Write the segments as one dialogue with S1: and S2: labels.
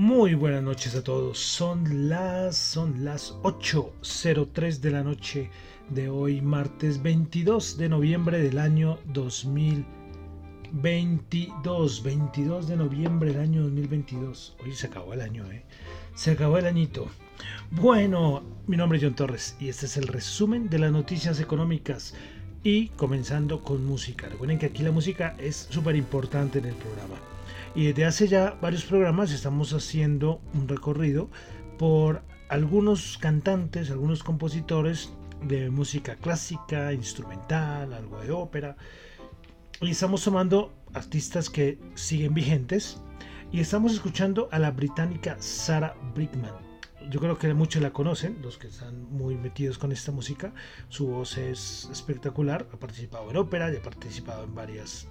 S1: Muy buenas noches a todos. Son las son las 8:03 de la noche de hoy, martes 22 de noviembre del año 2022. 22 de noviembre del año 2022. Hoy se acabó el año, ¿eh? Se acabó el añito. Bueno, mi nombre es John Torres y este es el resumen de las noticias económicas. Y comenzando con música. Recuerden que aquí la música es súper importante en el programa. Y desde hace ya varios programas estamos haciendo un recorrido por algunos cantantes, algunos compositores de música clásica, instrumental, algo de ópera. Y estamos tomando artistas que siguen vigentes. Y estamos escuchando a la británica Sarah Brigman. Yo creo que muchos la conocen, los que están muy metidos con esta música. Su voz es espectacular, ha participado en ópera y ha participado en varias,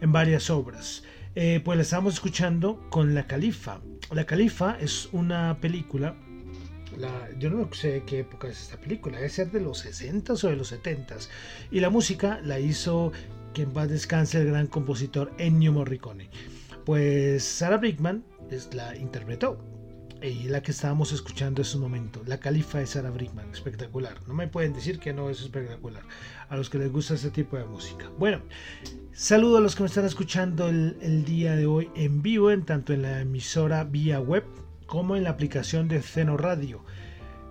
S1: en varias obras. Eh, pues la estamos escuchando con La Califa. La Califa es una película. yo no sé qué época es esta película, debe ser de los 60s o de los 70s. Y la música la hizo, que en paz descanse, el gran compositor Ennio Morricone. Pues Sarah Brigman es, la interpretó y la que estábamos escuchando en su momento, La Califa de Sarah Brickman, espectacular. No me pueden decir que no es espectacular a los que les gusta este tipo de música. Bueno, saludo a los que me están escuchando el, día de hoy en vivo, en tanto en la emisora vía web como en la aplicación de Ceno Radio.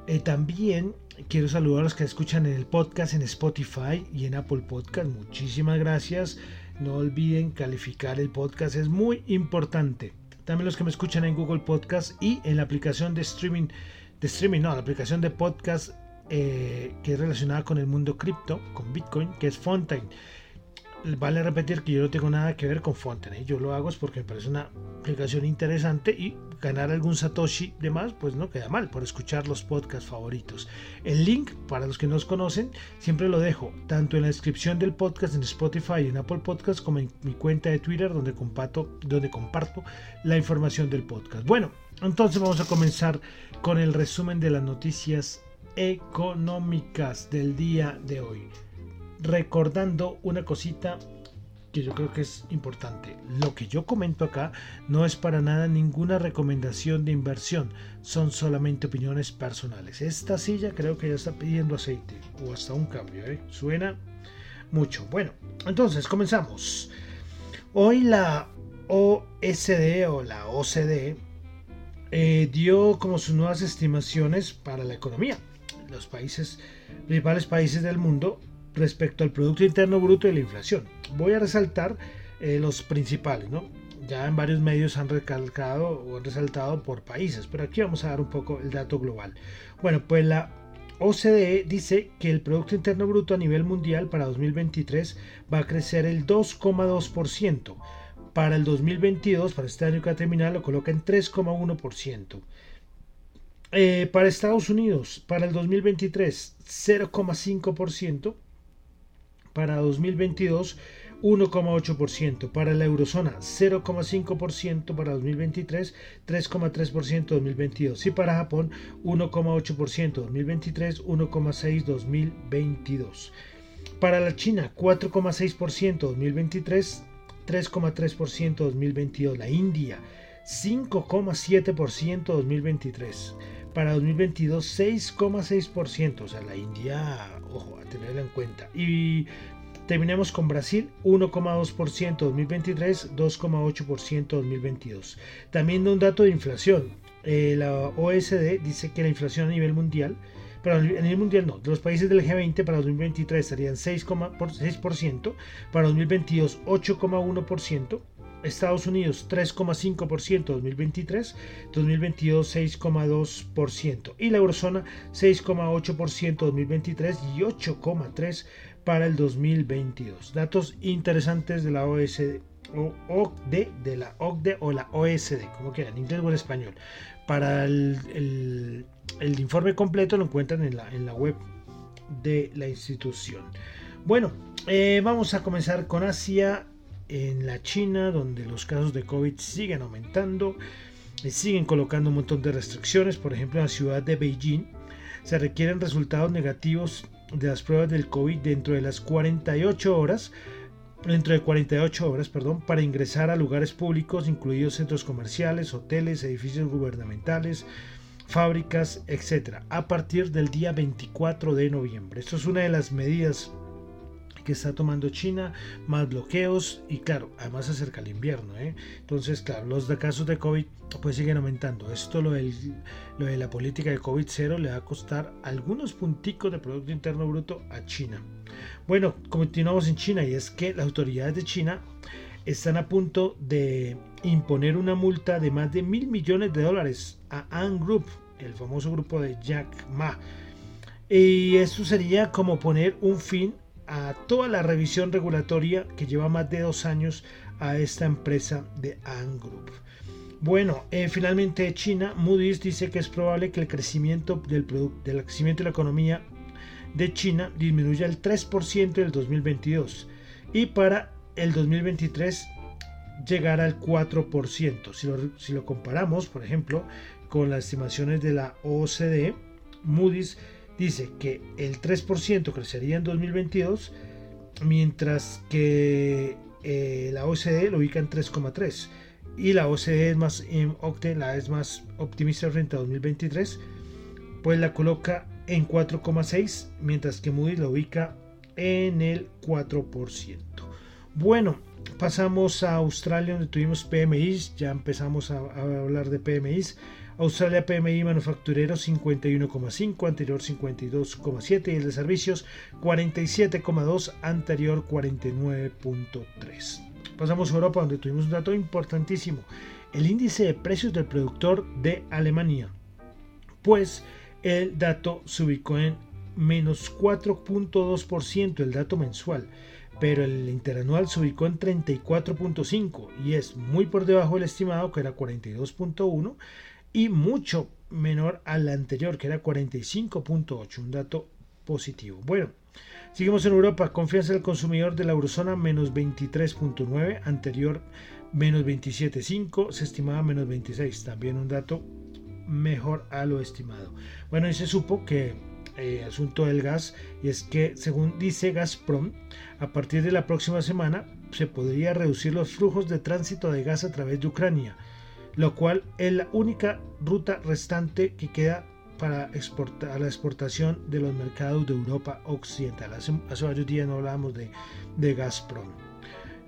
S1: Eh, también quiero saludar a los que escuchan en el podcast en Spotify y en Apple Podcast. Muchísimas gracias. No olviden calificar el podcast, es muy importante. También los que me escuchan en Google Podcast y en la aplicación de streaming, de streaming, no, la aplicación de podcast eh, que es relacionada con el mundo cripto, con Bitcoin, que es Fontaine vale repetir que yo no tengo nada que ver con Fontaine. Yo lo hago es porque me parece una aplicación interesante y ganar algún Satoshi de más, pues no queda mal por escuchar los podcasts favoritos. El link, para los que no os conocen, siempre lo dejo tanto en la descripción del podcast en Spotify y en Apple Podcast como en mi cuenta de Twitter donde comparto, donde comparto la información del podcast. Bueno, entonces vamos a comenzar con el resumen de las noticias económicas del día de hoy recordando una cosita que yo creo que es importante. Lo que yo comento acá no es para nada ninguna recomendación de inversión, son solamente opiniones personales. Esta silla creo que ya está pidiendo aceite o hasta un cambio, ¿eh? suena mucho. Bueno, entonces comenzamos. Hoy la OSD o la OCDE eh, dio como sus nuevas estimaciones para la economía. Los países, principales países del mundo respecto al Producto Interno Bruto y la inflación. Voy a resaltar eh, los principales, ¿no? Ya en varios medios han recalcado o han resaltado por países, pero aquí vamos a dar un poco el dato global. Bueno, pues la OCDE dice que el Producto Interno Bruto a nivel mundial para 2023 va a crecer el 2,2%. Para el 2022, para este año que ha terminado, lo coloca en 3,1%. Eh, para Estados Unidos, para el 2023, 0,5% para 2022 1,8%, para la eurozona 0,5% para 2023, 3,3% 2022 y para Japón 1,8% 2023, 1,6% 2022. Para la China 4,6% 2023, 3,3% 2022. La India 5,7% 2023 para 2022 6,6%, o sea, la India, ojo, a tenerla en cuenta. Y terminemos con Brasil 1,2% 2023, 2,8% 2022. También un dato de inflación. Eh, la OSD dice que la inflación a nivel mundial, pero a nivel mundial no, de los países del G20 para 2023 serían 6,6%, para 2022 8,1%, Estados Unidos 3,5% 2023, 2022 6,2% y la eurozona 6,8% 2023 y 8,3% para el 2022. Datos interesantes de la OSD o de la OCDE o la OSD, como quieran, en inglés o en español. Para el, informe completo lo encuentran en la, en la web de la institución. Bueno, eh, vamos a comenzar con Asia en la China, donde los casos de COVID siguen aumentando, y siguen colocando un montón de restricciones, por ejemplo en la ciudad de Beijing, se requieren resultados negativos de las pruebas del COVID dentro de las 48 horas, dentro de 48 horas, perdón, para ingresar a lugares públicos, incluidos centros comerciales, hoteles, edificios gubernamentales, fábricas, etcétera, a partir del día 24 de noviembre. Esto es una de las medidas que está tomando China, más bloqueos y claro, además se acerca el invierno. ¿eh? Entonces, claro, los casos de COVID pues siguen aumentando. Esto, lo, lo de la política de COVID cero, le va a costar algunos punticos de Producto Interno Bruto a China. Bueno, continuamos en China y es que las autoridades de China están a punto de imponer una multa de más de mil millones de dólares a Ant Group, el famoso grupo de Jack Ma. Y eso sería como poner un fin a toda la revisión regulatoria que lleva más de dos años a esta empresa de Ant Group. Bueno, eh, finalmente China, Moody's dice que es probable que el crecimiento del, del crecimiento de la economía de China disminuya el 3% del 2022 y para el 2023 llegar al 4%. Si lo, si lo comparamos, por ejemplo, con las estimaciones de la OCDE, Moody's dice que el 3% crecería en 2022, mientras que eh, la OCDE lo ubica en 3,3 y la OCDE es más Octe, la es más optimista frente a 2023, pues la coloca en 4,6, mientras que Moody's la ubica en el 4%. Bueno, pasamos a Australia donde tuvimos PMIs, ya empezamos a, a hablar de PMIs. Australia PMI manufacturero 51,5, anterior 52,7 y el de servicios 47,2, anterior 49,3. Pasamos a Europa donde tuvimos un dato importantísimo, el índice de precios del productor de Alemania. Pues el dato se ubicó en menos 4.2% el dato mensual, pero el interanual se ubicó en 34.5 y es muy por debajo del estimado que era 42.1 y mucho menor al anterior que era 45.8, un dato positivo. Bueno, seguimos en Europa, confianza del consumidor de la eurozona menos 23.9, anterior menos 27.5, se estimaba menos 26, también un dato mejor a lo estimado. Bueno, y se supo que eh, asunto del gas y es que según dice Gazprom, a partir de la próxima semana se podría reducir los flujos de tránsito de gas a través de Ucrania, lo cual es la única ruta restante que queda para exportar, la exportación de los mercados de Europa Occidental. Hace, varios días no hablábamos de, de Gazprom.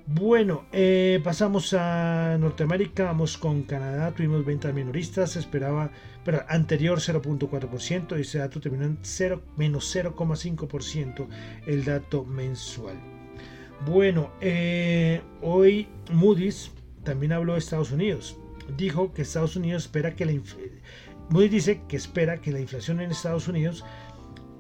S1: Bueno, eh, pasamos a Norteamérica, vamos con Canadá, tuvimos ventas minoristas, se esperaba, pero anterior 0.4%, ese dato terminó en 0, menos 0,5% el dato mensual. Bueno, eh, hoy Moody's también habló de Estados Unidos, dijo que Estados Unidos espera que la Moody's dice que espera que la inflación en Estados Unidos,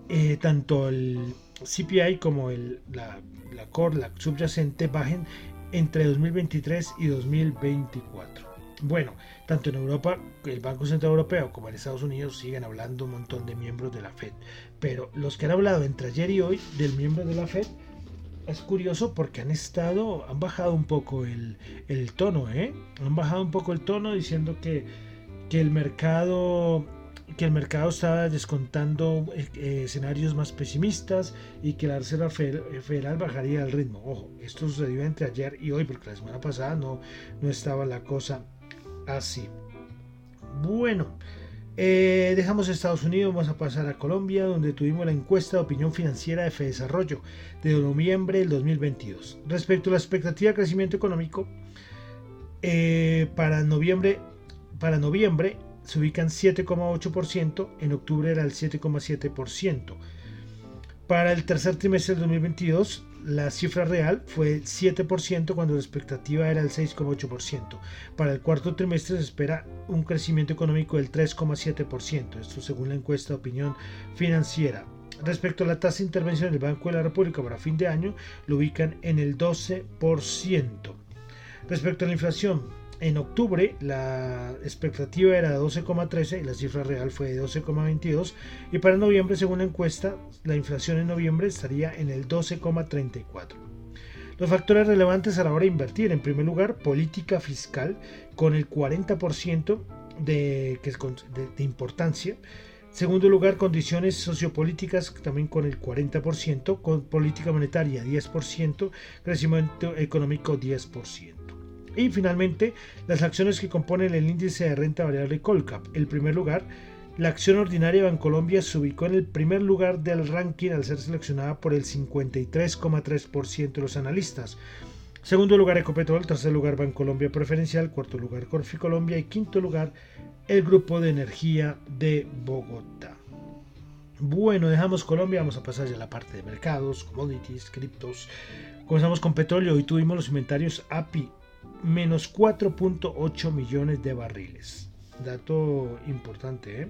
S1: eh, tanto el CPI como el, la la core, la subyacente, bajen entre 2023 y 2024. Bueno, tanto en Europa, el Banco Central Europeo, como en Estados Unidos siguen hablando un montón de miembros de la Fed. Pero los que han hablado entre ayer y hoy del miembro de la Fed es curioso porque han estado, han bajado un poco el, tono, ¿eh? Han bajado un poco el tono diciendo que, que el mercado que el mercado estaba descontando eh, eh, escenarios más pesimistas y que la Reserva Federal bajaría el ritmo. Ojo, esto sucedió entre ayer y hoy, porque la semana pasada no, no estaba la cosa así. Bueno, eh, dejamos Estados Unidos, vamos a pasar a Colombia, donde tuvimos la encuesta de opinión financiera de Desarrollo de noviembre del 2022. Respecto a la expectativa de crecimiento económico, para noviembre, para noviembre se ubican 7,8%, en octubre era el 7,7%. Para el tercer trimestre del 2022, la cifra real fue 7% cuando la expectativa era el 6,8%. Para el cuarto trimestre se espera un crecimiento económico del 3,7%, esto según la encuesta de opinión financiera. Respecto a la tasa de intervención del Banco de la República para fin de año, lo ubican en el 12%. Respecto a la inflación, en octubre la expectativa era de 12,13 y la cifra real fue de 12,22 y para noviembre según la encuesta la inflación en noviembre estaría en el 12,34. Los factores relevantes a la hora de invertir, en primer lugar, política fiscal con el 40% de, de, de importancia. Segundo lugar, condiciones sociopolíticas también con el 40%, con política monetaria 10%, crecimiento económico 10%. Y finalmente, las acciones que componen el índice de renta variable Colcap. El primer lugar, la acción ordinaria Bancolombia se ubicó en el primer lugar del ranking al ser seleccionada por el 53,3% de los analistas. Segundo lugar Ecopetrol, tercer lugar Bancolombia Preferencial, cuarto lugar Corfi Colombia y quinto lugar el Grupo de Energía de Bogotá. Bueno, dejamos Colombia, vamos a pasar ya a la parte de mercados, commodities, criptos. Comenzamos con petróleo. Hoy tuvimos los inventarios API menos 4.8 millones de barriles. Dato importante, ¿eh?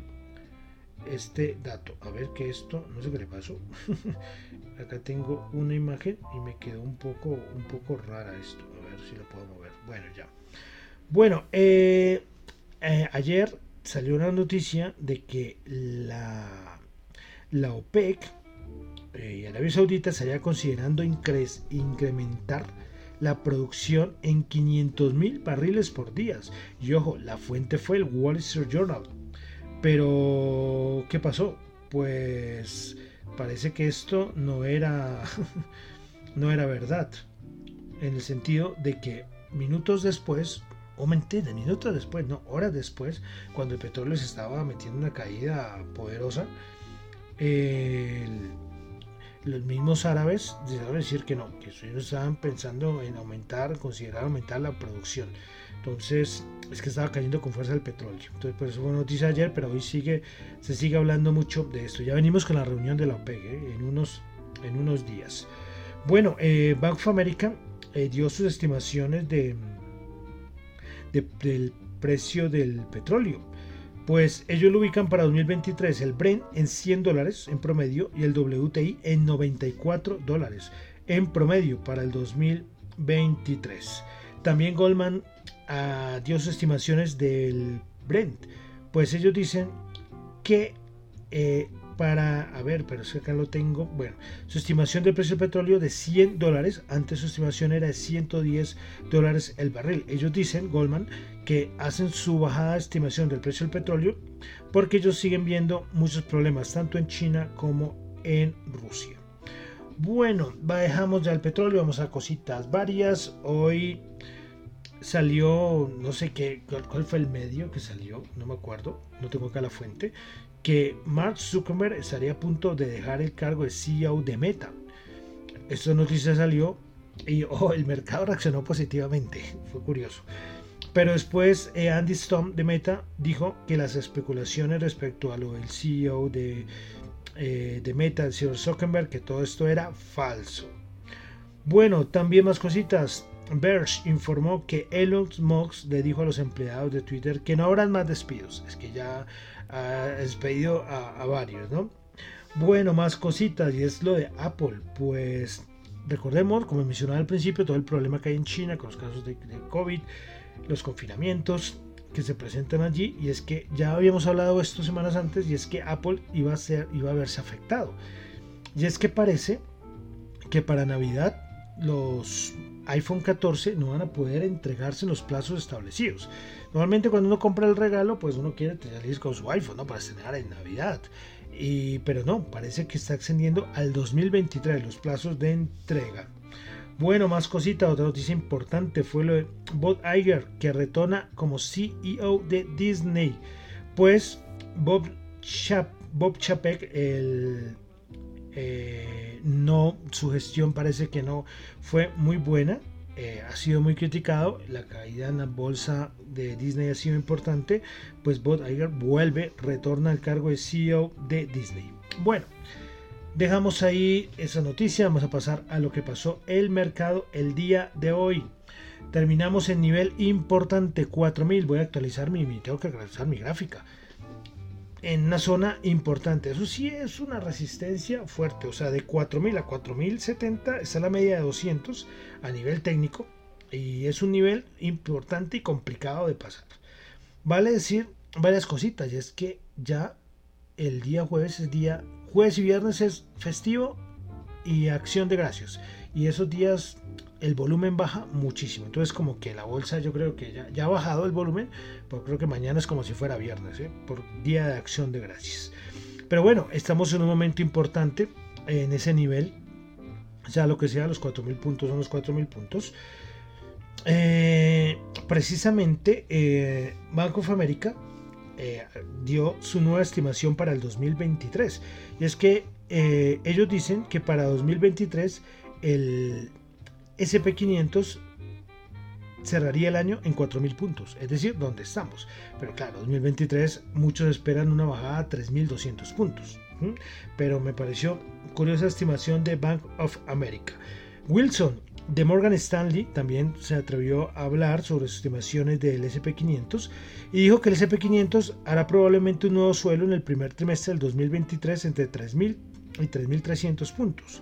S1: Este dato. A ver que esto, no sé qué le pasó. Acá tengo una imagen y me quedó un poco, un poco rara esto. A ver si lo puedo mover. Bueno, ya. Bueno, eh, eh, ayer salió una noticia de que la, la OPEC y Arabia Saudita estaría considerando incrementar la producción en 500 mil barriles por día. Y ojo, la fuente fue el Wall Street Journal. Pero, ¿qué pasó? Pues parece que esto no era, no era verdad. En el sentido de que minutos después, o mentira, minutos después, no, horas después, cuando el petróleo se estaba metiendo una caída poderosa, el los mismos árabes decidieron decir que no, que ellos estaban pensando en aumentar, considerar aumentar la producción. Entonces, es que estaba cayendo con fuerza el petróleo. Entonces, por eso fue noticia ayer, pero hoy sigue, se sigue hablando mucho de esto. Ya venimos con la reunión de la OPEC ¿eh? en, unos, en unos días. Bueno, eh, Bank of America eh, dio sus estimaciones de, del precio del petróleo. Pues ellos lo ubican para 2023 el Brent en 100 dólares en promedio y el WTI en 94 dólares en promedio para el 2023. También Goldman uh, dio sus estimaciones del Brent. Pues ellos dicen que eh, para, a ver, pero acá lo tengo, bueno, su estimación del precio del petróleo de 100 dólares, antes su estimación era de 110 dólares el barril. Ellos dicen, Goldman, que hacen su bajada estimación del precio del petróleo porque ellos siguen viendo muchos problemas, tanto en China como en Rusia. Bueno, dejamos ya el petróleo, vamos a cositas varias. Hoy salió, no sé qué, cuál fue el medio que salió, no me acuerdo, no tengo acá la fuente, que Mark Zuckerberg estaría a punto de dejar el cargo de CEO de Meta. Esta noticia salió y oh, el mercado reaccionó positivamente, fue curioso. Pero después eh, Andy Stone de Meta dijo que las especulaciones respecto a lo del CEO de, eh, de Meta, el señor Zuckerberg, que todo esto era falso. Bueno, también más cositas. Verge informó que Elon Musk le dijo a los empleados de Twitter que no habrán más despidos. Es que ya ha despedido a, varios, ¿no? Bueno, más cositas y es lo de Apple. Pues recordemos, como mencionaba al principio, todo el problema que hay en China con los casos de, COVID, los confinamientos que se presentan allí y es que ya habíamos hablado esto semanas antes y es que Apple iba a ser iba a verse afectado. Y es que parece que para Navidad los iPhone 14 no van a poder entregarse en los plazos establecidos. Normalmente cuando uno compra el regalo, pues uno quiere salir con su iPhone, ¿no? Para estrenar en Navidad. Y, pero no, parece que está extendiendo al 2023 los plazos de entrega. Bueno, más cosita, otra noticia importante fue lo de Bob Iger, que retorna como CEO de Disney. Pues Bob, Bob Chapek, el eh, no, su gestión parece que no fue muy buena. Eh, ha sido muy criticado, la caída en la bolsa de Disney ha sido importante, pues Bob Iger vuelve, retorna al cargo de CEO de Disney. Bueno, dejamos ahí esa noticia, vamos a pasar a lo que pasó el mercado el día de hoy. Terminamos en nivel importante 4000, voy a actualizar mi, tengo que actualizar mi gráfica en una zona importante. Eso sí es una resistencia fuerte, o sea, de 4000 a 4070 está la media de 200 a nivel técnico y es un nivel importante y complicado de pasar. Vale decir varias cositas, y es que ya el día jueves es día, jueves y viernes es festivo y acción de gracias. Y esos días el volumen baja muchísimo. Entonces como que la bolsa yo creo que ya, ha bajado el volumen, pero creo que mañana es como si fuera viernes, ¿eh? por día de acción de gracias. Pero bueno, estamos en un momento importante en ese nivel. Sea lo que sea, los 4.000 puntos son los 4.000 puntos. Eh, precisamente eh, Bank of America dio su nueva estimación para el 2023. Y es que ellos dicen que para 2023 el SP500 cerraría el año en 4.000 puntos, es decir, donde estamos. Pero claro, 2023 muchos esperan una bajada a 3.200 puntos. Pero me pareció curiosa estimación de Bank of America. Wilson de Morgan Stanley también se atrevió a hablar sobre sus estimaciones del SP500 y dijo que el SP500 hará probablemente un nuevo suelo en el primer trimestre del 2023 entre 3.000 y 3.300 puntos.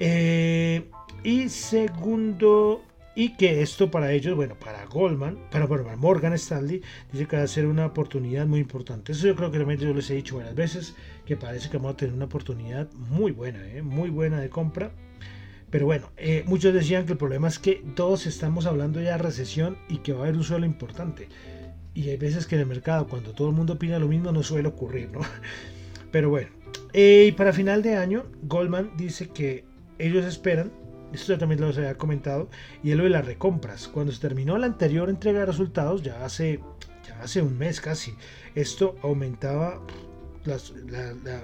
S1: Eh, y segundo, y que esto para ellos, bueno, para Goldman, para, para Morgan Stanley, dice que va a ser una oportunidad muy importante. Eso yo creo que realmente yo les he dicho varias veces, que parece que vamos a tener una oportunidad muy buena, ¿eh? muy buena de compra. Pero bueno, eh, muchos decían que el problema es que todos estamos hablando ya de recesión y que va a haber un suelo importante. Y hay veces que en el mercado, cuando todo el mundo opina lo mismo, no suele ocurrir, ¿no? Pero bueno, y para final de año, Goldman dice que ellos esperan esto ya también lo había comentado, y es lo de las recompras. Cuando se terminó la anterior entrega de resultados, ya hace, ya hace un mes casi, esto aumentaba, las,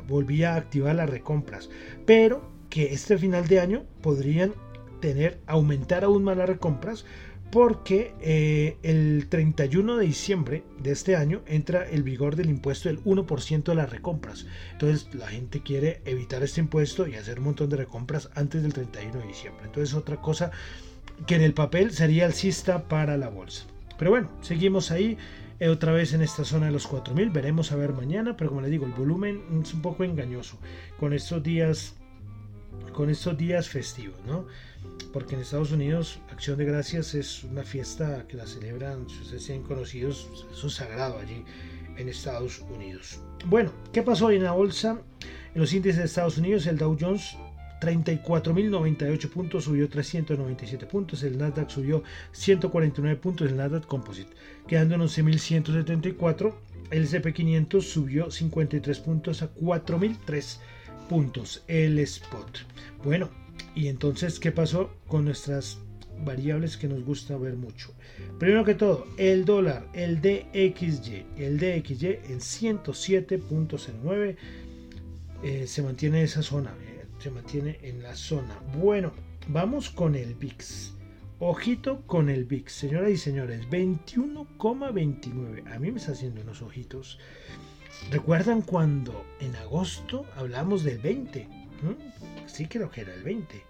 S1: volvía a activar las recompras, pero que este final de año podrían tener, aumentar aún más las recompras porque eh, el 31 de diciembre de este año entra el vigor del impuesto del 1% de las recompras. Entonces la gente quiere evitar este impuesto y hacer un montón de recompras antes del 31 de diciembre. Entonces otra cosa que en el papel sería alcista para la bolsa. Pero bueno, seguimos ahí eh, otra vez en esta zona de los 4000. Veremos a ver mañana, pero como les digo, el volumen es un poco engañoso con estos días con estos días festivos, ¿no? Porque en Estados Unidos Acción de Gracias es una fiesta que la celebran, si ustedes sean conocidos, eso es sagrado allí en Estados Unidos. Bueno, ¿qué pasó hoy en la bolsa? En los índices de Estados Unidos, el Dow Jones 34.098 puntos, subió 397 puntos, el Nasdaq subió 149 puntos, el Nasdaq Composite, quedando en 11.174, el CP500 subió 53 puntos a 4.003 puntos, el spot. Bueno, y entonces, ¿qué pasó con nuestras variables que nos gusta ver mucho? Primero que todo, el dólar, el DXY, el DXY en 107.09 eh, se mantiene en esa zona, eh, se mantiene en la zona. Bueno, vamos con el VIX. Ojito con el VIX, señoras y señores, 21,29. A mí me está haciendo unos ojitos. ¿Recuerdan cuando en agosto hablamos del 20? Sí creo que era el 20.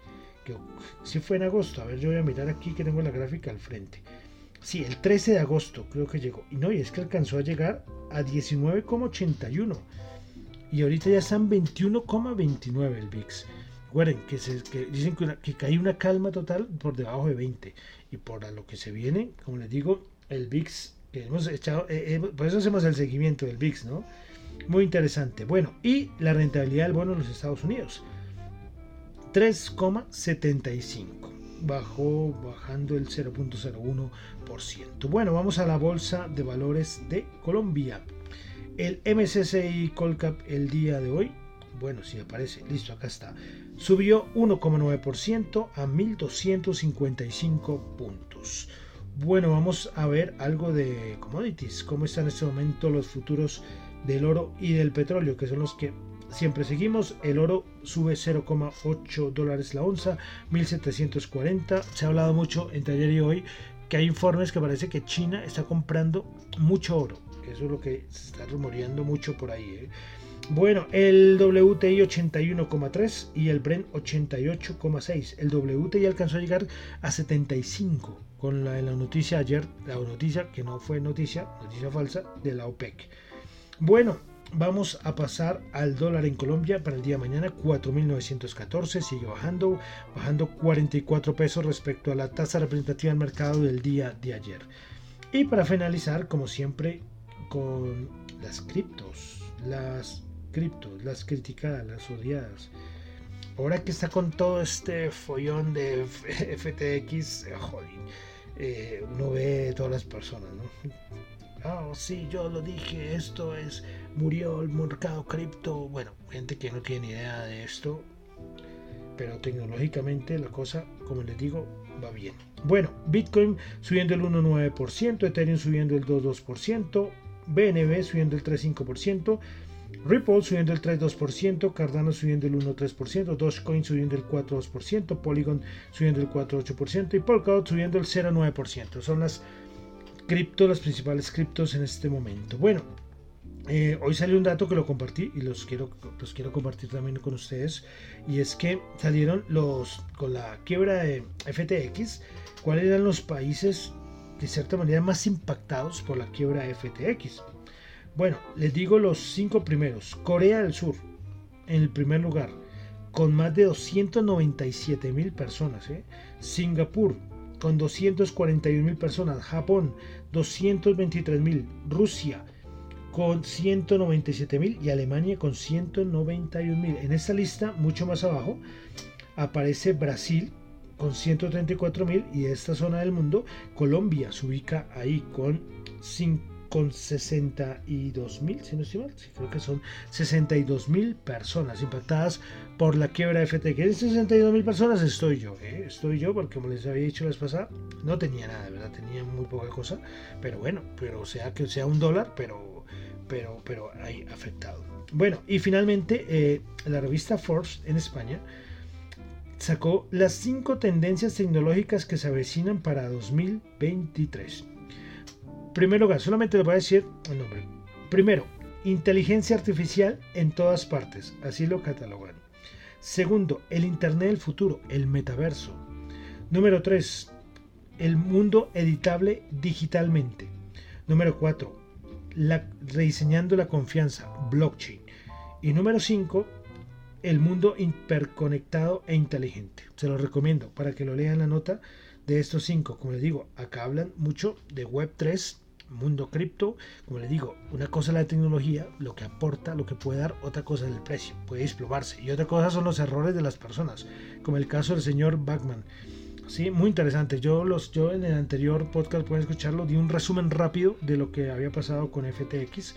S1: Que, sí fue en agosto. A ver, yo voy a mirar aquí que tengo la gráfica al frente. Sí, el 13 de agosto creo que llegó. Y no, y es que alcanzó a llegar a 19,81 y ahorita ya están 21,29 el VIX. Recuerden que, se, dicen que, cae una calma total por debajo de 20 y por lo que se viene, como les digo, el VIX hemos echado, eh, eh, por eso hacemos el seguimiento del VIX, ¿no? Muy interesante. Bueno, y la rentabilidad del bono en los Estados Unidos, 3,75 bajó bajando el 0.01%. Bueno, vamos a la bolsa de valores de Colombia. El MSCI Colcap el día de hoy, bueno, si aparece, listo, acá está, subió 1,9% a 1.255 puntos. Bueno, vamos a ver algo de commodities, cómo están en este momento los futuros del oro y del petróleo, que son los que siempre seguimos. El oro sube 0,8 dólares la onza, 1740. Se ha hablado mucho entre ayer y hoy que hay informes que parece que China está comprando mucho oro eso es lo que se está rumoreando mucho por ahí. ¿eh? Bueno, el WTI 81,3 y el Brent 88,6. El WTI alcanzó a llegar a 75 con la, la noticia ayer, la noticia que no fue noticia, noticia falsa de la OPEC. Bueno, vamos a pasar al dólar en Colombia para el día de mañana, 4.914, sigue bajando, bajando 44 pesos respecto a la tasa representativa del mercado del día de ayer. Y para finalizar, como siempre, con las criptos, las las criticadas, las odiadas. Ahora que está con todo este follón de FTX, joder, eh, uno ve todas las personas, ¿no? Oh, sí, yo lo dije, esto es, murió el mercado cripto. Bueno, gente que no tiene idea de esto, pero tecnológicamente la cosa, como les digo, va bien. Bueno, Bitcoin subiendo el 1,9%, Ethereum subiendo el 2,2%, BNB subiendo el 3,5%, Ripple subiendo el 3,2%, Cardano subiendo el 1,3%, Dogecoin subiendo el 4,2%, Polygon subiendo el 4,8% y Polkadot subiendo el 0,9%. Son las criptos, las principales criptos en este momento. Bueno, eh, hoy salió un dato que lo compartí y los quiero, los quiero compartir también con ustedes. Y es que salieron los, con la quiebra de FTX, cuáles eran los países de cierta manera más impactados por la quiebra FTX. Bueno, les digo los cinco primeros. Corea del Sur, en el primer lugar, con más de 297 mil personas. ¿eh? Singapur, con 241 mil personas. Japón, 223 mil. Rusia, con 197 mil. Y Alemania, con 191 mil. En esta lista, mucho más abajo, aparece Brasil con 134 mil y esta zona del mundo, Colombia se ubica ahí con, con 62 mil, si no estoy mal, creo que son 62 mil personas impactadas por la quiebra de FTX. En 62 mil personas estoy yo, ¿eh? estoy yo porque como les había dicho la vez pasada, no tenía nada, tenía muy poca cosa, pero bueno, pero sea que sea un dólar, pero, pero, pero hay afectado. Bueno, y finalmente eh, la revista Forbes en España sacó las cinco tendencias tecnológicas que se avecinan para 2023. Primero lugar, solamente les voy a decir el nombre. Primero, inteligencia artificial en todas partes, así lo catalogan. Segundo, el Internet del futuro, el metaverso. Número 3, el mundo editable digitalmente. Número 4, rediseñando la confianza, blockchain. Y número 5, el mundo hiperconectado e inteligente. Se lo recomiendo para que lo lean la nota de estos cinco. Como les digo, acá hablan mucho de Web 3, mundo cripto. Como les digo, una cosa es la tecnología, lo que aporta, lo que puede dar, otra cosa es el precio, puede desplomarse. Y otra cosa son los errores de las personas, como el caso del señor Bachman. Sí, muy interesante. Yo los yo en el anterior podcast pueden escucharlo, di un resumen rápido de lo que había pasado con FTX.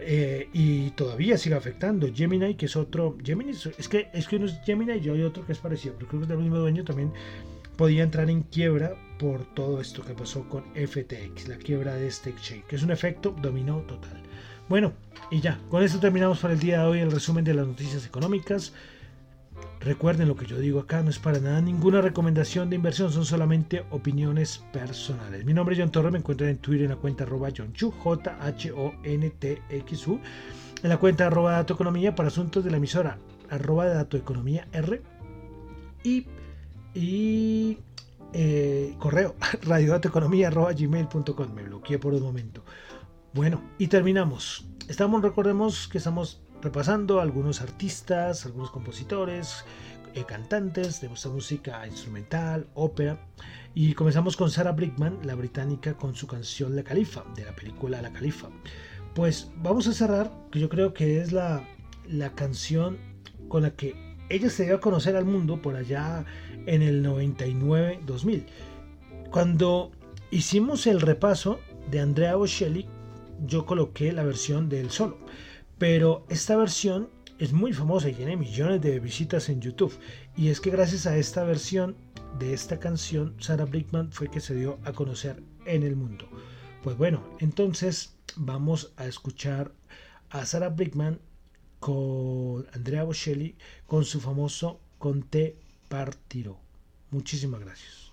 S1: Eh, y todavía sigue afectando. Gemini, que es otro. Gemini, es que, es que uno es Gemini y hay otro que es parecido, pero creo que es del mismo dueño también podía entrar en quiebra por todo esto que pasó con FTX, la quiebra de este exchange, que es un efecto dominó total. Bueno, y ya, con esto terminamos para el día de hoy el resumen de las noticias económicas. Recuerden lo que yo digo acá, no es para nada ninguna recomendación de inversión, son solamente opiniones personales. Mi nombre es John Torres, me encuentran en Twitter en la cuenta arroba John J-H-O-N-T-X-U, en la cuenta arroba Dato Economía para asuntos de la emisora arroba Dato Economía R y, y eh, correo radiodatoeconomía.gmail.com me bloqueé por un momento. Bueno, y terminamos. Estamos, recordemos que estamos repasando algunos artistas, algunos compositores, eh, cantantes de esta música instrumental, ópera. Y comenzamos con Sarah Brickman, la británica, con su canción La Califa, de la película La Califa. Pues vamos a cerrar, que yo creo que es la, la canción con la que ella se dio a conocer al mundo por allá en el 99-2000. Cuando hicimos el repaso de Andrea Bocelli, yo coloqué la versión del solo. Pero esta versión es muy famosa y tiene millones de visitas en YouTube. Y es que gracias a esta versión de esta canción, Sarah Brickman fue que se dio a conocer en el mundo. Pues bueno, entonces vamos a escuchar a Sarah Brickman con Andrea Bocelli con su famoso Conte Partiró. Muchísimas gracias.